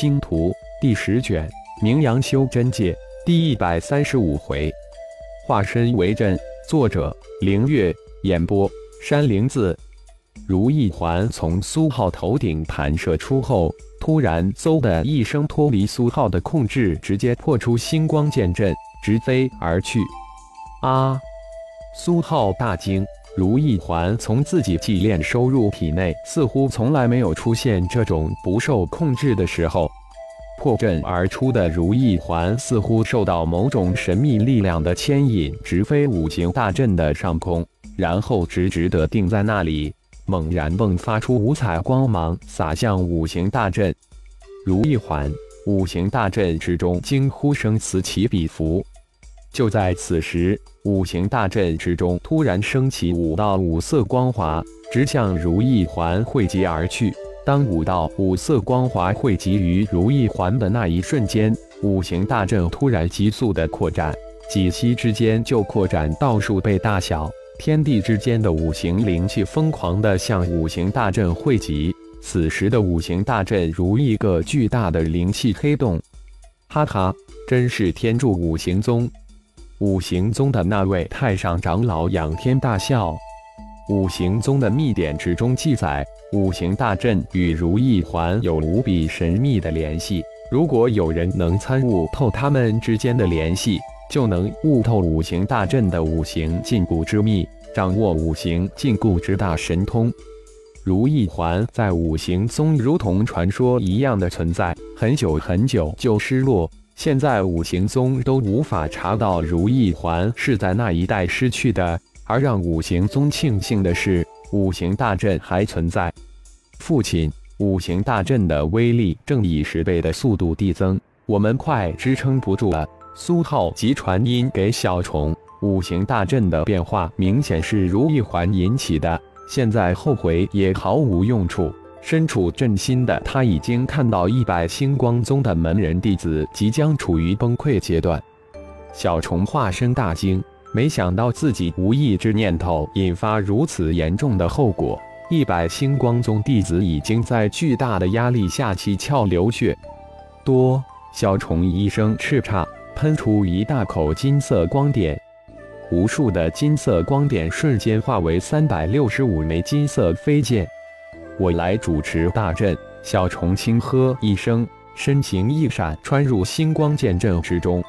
星图第十卷，名扬修真界第一百三十五回，化身为阵。作者：凌月。演播：山灵子。如意环从苏浩头顶弹射出后，突然嗖的一声脱离苏浩的控制，直接破出星光剑阵，直飞而去。啊！苏浩大惊。如意环从自己祭炼收入体内，似乎从来没有出现这种不受控制的时候。破阵而出的如意环似乎受到某种神秘力量的牵引，直飞五行大阵的上空，然后直直地定在那里，猛然迸发出五彩光芒，洒向五行大阵。如意环，五行大阵之中惊呼声此起彼伏。就在此时，五行大阵之中突然升起五道五色光华，直向如意环汇集而去。当五道五色光华汇集于如意环的那一瞬间，五行大阵突然急速的扩展，几息之间就扩展到数倍大小。天地之间的五行灵气疯狂的向五行大阵汇集。此时的五行大阵如一个巨大的灵气黑洞。哈哈，真是天助五行宗！五行宗的那位太上长老仰天大笑。五行宗的秘典之中记载，五行大阵与如意环有无比神秘的联系。如果有人能参悟透他们之间的联系，就能悟透五行大阵的五行禁锢之秘，掌握五行禁锢之大神通。如意环在五行宗如同传说一样的存在，很久很久就失落。现在五行宗都无法查到如意环是在那一代失去的，而让五行宗庆幸的是，五行大阵还存在。父亲，五行大阵的威力正以十倍的速度递增，我们快支撑不住了。苏浩急传音给小虫，五行大阵的变化明显是如意环引起的，现在后悔也毫无用处。身处阵心的他已经看到一百星光宗的门人弟子即将处于崩溃阶段，小虫化身大惊，没想到自己无意之念头引发如此严重的后果。一百星光宗弟子已经在巨大的压力下七窍流血。多，小虫一声叱咤，喷出一大口金色光点，无数的金色光点瞬间化为三百六十五枚金色飞剑。我来主持大阵，小虫轻喝一声，身形一闪，穿入星光剑阵之中。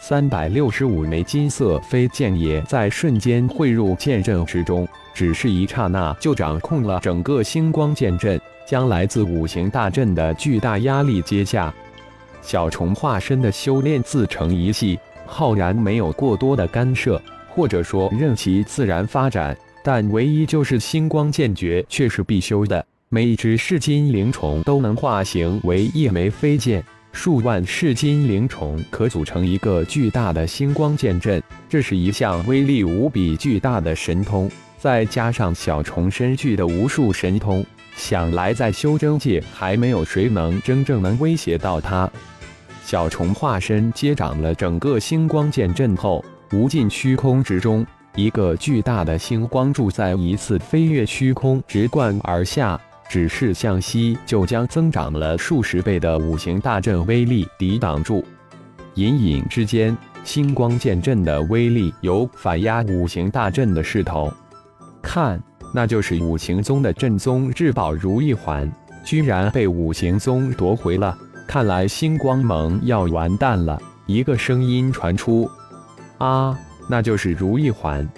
三百六十五枚金色飞剑也在瞬间汇入剑阵之中，只是一刹那就掌控了整个星光剑阵，将来自五行大阵的巨大压力接下。小虫化身的修炼自成一系，浩然没有过多的干涉，或者说任其自然发展。但唯一就是星光剑诀却是必修的，每一只噬金灵虫都能化形为一枚飞剑，数万噬金灵虫可组成一个巨大的星光剑阵，这是一项威力无比巨大的神通。再加上小虫身具的无数神通，想来在修真界还没有谁能真正能威胁到他。小虫化身接掌了整个星光剑阵后，无尽虚空之中。一个巨大的星光柱在一次飞跃虚空，直贯而下，只是向西就将增长了数十倍的五行大阵威力抵挡住。隐隐之间，星光剑阵的威力有反压五行大阵的势头。看，那就是五行宗的镇宗至宝如意环，居然被五行宗夺回了。看来星光盟要完蛋了。一个声音传出：“啊！”那就是如意环，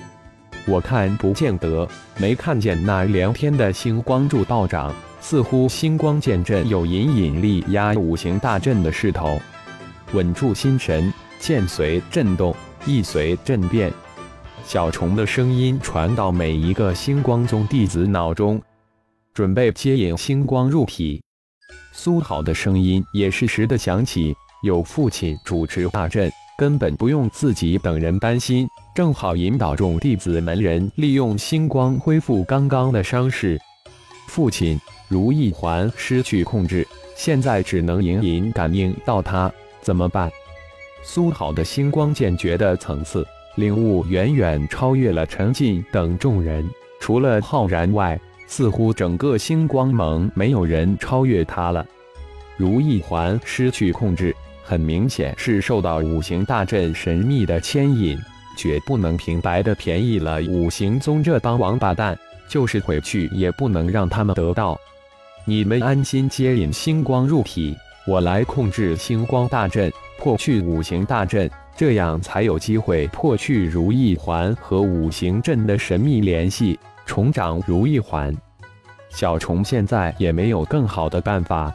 我看不见得，没看见那两天的星光柱暴涨，似乎星光剑阵有隐引力压五行大阵的势头。稳住心神，剑随震动，意随阵变。小虫的声音传到每一个星光宗弟子脑中，准备接引星光入体。苏好的声音也适时的响起，有父亲主持大阵。根本不用自己等人担心，正好引导众弟子门人利用星光恢复刚刚的伤势。父亲，如意环失去控制，现在只能隐隐感应到它，怎么办？苏好的星光剑诀的层次领悟远远超越了陈进等众人，除了浩然外，似乎整个星光盟没有人超越他了。如意环失去控制，很明显是受到五行大阵神秘的牵引，绝不能平白的便宜了五行宗这帮王八蛋，就是回去也不能让他们得到。你们安心接引星光入体，我来控制星光大阵，破去五行大阵，这样才有机会破去如意环和五行阵的神秘联系，重掌如意环。小虫现在也没有更好的办法。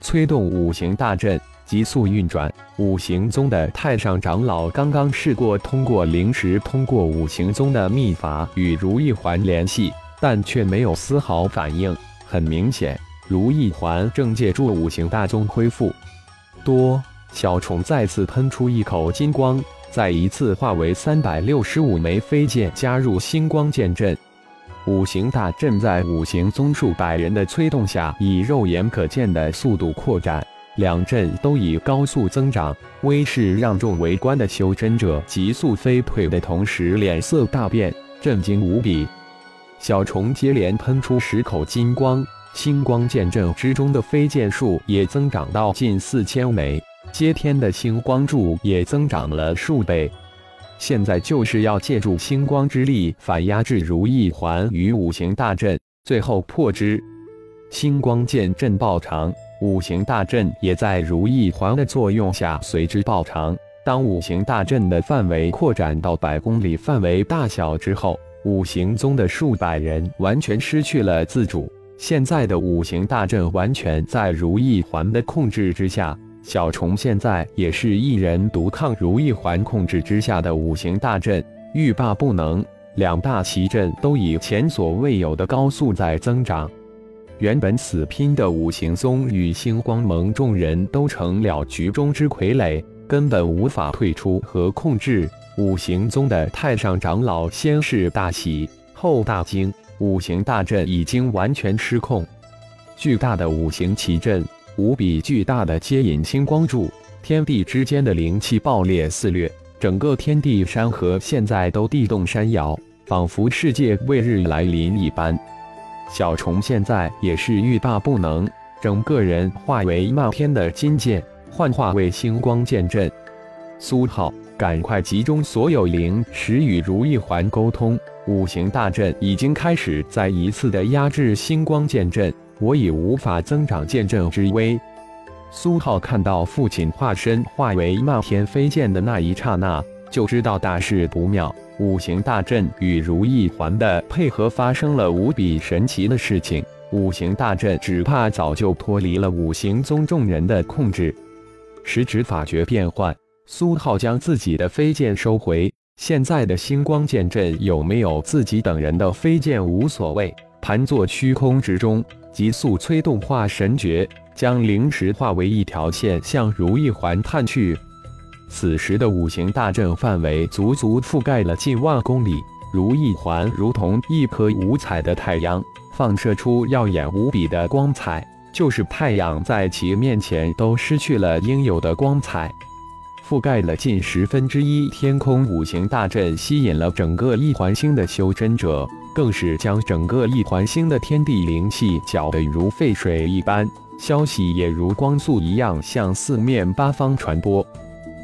催动五行大阵，急速运转。五行宗的太上长老刚刚试过通过灵石，通过五行宗的秘法与如意环联系，但却没有丝毫反应。很明显，如意环正借助五行大宗恢复。多小虫再次喷出一口金光，再一次化为三百六十五枚飞剑，加入星光剑阵。五行大阵在五行宗数百人的催动下，以肉眼可见的速度扩展，两阵都以高速增长，威势让众围观的修真者急速飞退的同时，脸色大变，震惊无比。小虫接连喷出十口金光，星光剑阵之中的飞剑数也增长到近四千枚，接天的星光柱也增长了数倍。现在就是要借助星光之力反压制如意环与五行大阵，最后破之。星光剑阵爆长，五行大阵也在如意环的作用下随之爆长。当五行大阵的范围扩展到百公里范围大小之后，五行宗的数百人完全失去了自主。现在的五行大阵完全在如意环的控制之下。小虫现在也是一人独抗如意环控制之下的五行大阵，欲罢不能。两大奇阵都以前所未有的高速在增长。原本死拼的五行宗与星光盟众人都成了局中之傀儡，根本无法退出和控制。五行宗的太上长老先是大喜，后大惊，五行大阵已经完全失控。巨大的五行奇阵。无比巨大的接引星光柱，天地之间的灵气爆裂肆虐，整个天地山河现在都地动山摇，仿佛世界末日来临一般。小虫现在也是欲罢不能，整个人化为漫天的金剑，幻化为星光剑阵。苏浩，赶快集中所有灵石与如意环沟通，五行大阵已经开始再一次的压制星光剑阵。我已无法增长剑阵之威。苏浩看到父亲化身化为漫天飞剑的那一刹那，就知道大事不妙。五行大阵与如意环的配合发生了无比神奇的事情，五行大阵只怕早就脱离了五行宗众人的控制。时指法诀变换，苏浩将自己的飞剑收回。现在的星光剑阵有没有自己等人的飞剑无所谓，盘坐虚空之中。急速催动化神诀，将灵石化为一条线向如意环探去。此时的五行大阵范围足足覆盖了近万公里，如一环如同一颗五彩的太阳，放射出耀眼无比的光彩，就是太阳在其面前都失去了应有的光彩。覆盖了近十分之一天空，五行大阵吸引了整个一环星的修真者。更是将整个一环星的天地灵气搅得如沸水一般，消息也如光速一样向四面八方传播。